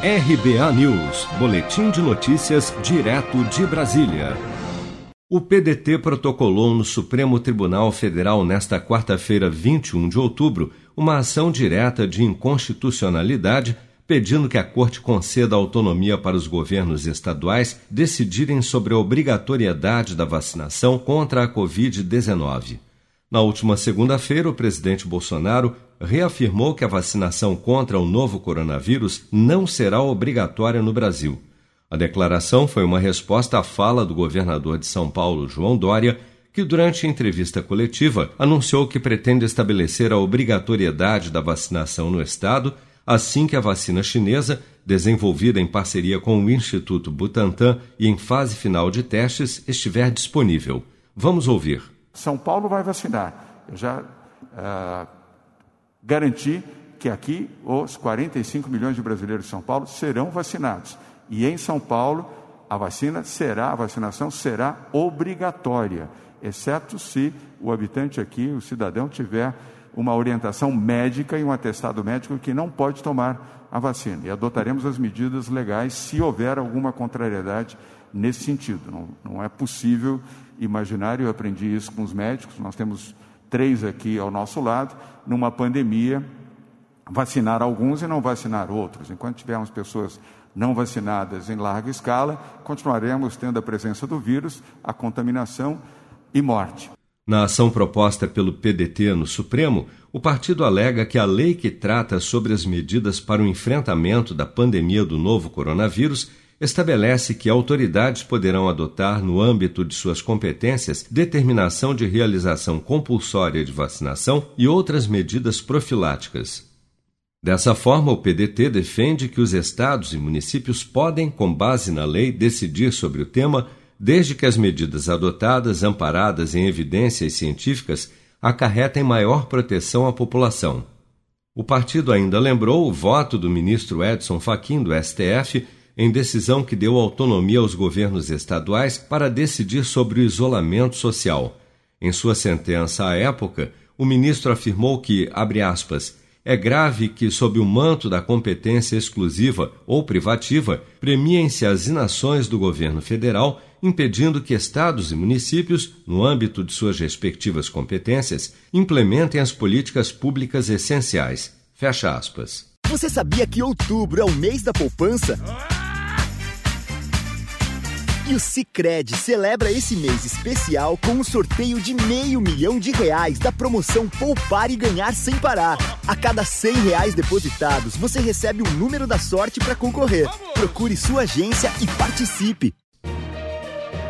RBA News, Boletim de Notícias, direto de Brasília. O PDT protocolou no Supremo Tribunal Federal nesta quarta-feira, 21 de outubro, uma ação direta de inconstitucionalidade pedindo que a Corte conceda autonomia para os governos estaduais decidirem sobre a obrigatoriedade da vacinação contra a Covid-19. Na última segunda-feira, o presidente Bolsonaro reafirmou que a vacinação contra o novo coronavírus não será obrigatória no Brasil. A declaração foi uma resposta à fala do governador de São Paulo, João Dória, que durante entrevista coletiva anunciou que pretende estabelecer a obrigatoriedade da vacinação no estado assim que a vacina chinesa, desenvolvida em parceria com o Instituto Butantan e em fase final de testes, estiver disponível. Vamos ouvir. São Paulo vai vacinar. Eu já uh, garanti que aqui os 45 milhões de brasileiros de São Paulo serão vacinados. E em São Paulo, a vacina será, a vacinação será obrigatória, exceto se o habitante aqui, o cidadão, tiver uma orientação médica e um atestado médico que não pode tomar a vacina. E adotaremos as medidas legais se houver alguma contrariedade nesse sentido. Não, não é possível imaginar, eu aprendi isso com os médicos, nós temos três aqui ao nosso lado, numa pandemia, vacinar alguns e não vacinar outros. Enquanto tivermos pessoas não vacinadas em larga escala, continuaremos tendo a presença do vírus, a contaminação e morte. Na ação proposta pelo PDT no Supremo, o partido alega que a lei que trata sobre as medidas para o enfrentamento da pandemia do novo coronavírus estabelece que autoridades poderão adotar, no âmbito de suas competências, determinação de realização compulsória de vacinação e outras medidas profiláticas. Dessa forma, o PDT defende que os estados e municípios podem, com base na lei, decidir sobre o tema desde que as medidas adotadas, amparadas em evidências científicas, acarretem maior proteção à população. O partido ainda lembrou o voto do ministro Edson Fachin do STF em decisão que deu autonomia aos governos estaduais para decidir sobre o isolamento social. Em sua sentença à época, o ministro afirmou que, abre aspas, é grave que, sob o manto da competência exclusiva ou privativa, premiem-se as inações do governo federal, impedindo que estados e municípios, no âmbito de suas respectivas competências, implementem as políticas públicas essenciais. Fecha aspas. Você sabia que outubro é o mês da poupança? E o Cicred celebra esse mês especial com um sorteio de meio milhão de reais da promoção Poupar e Ganhar Sem Parar. A cada cem reais depositados, você recebe um número da sorte para concorrer. Procure sua agência e participe.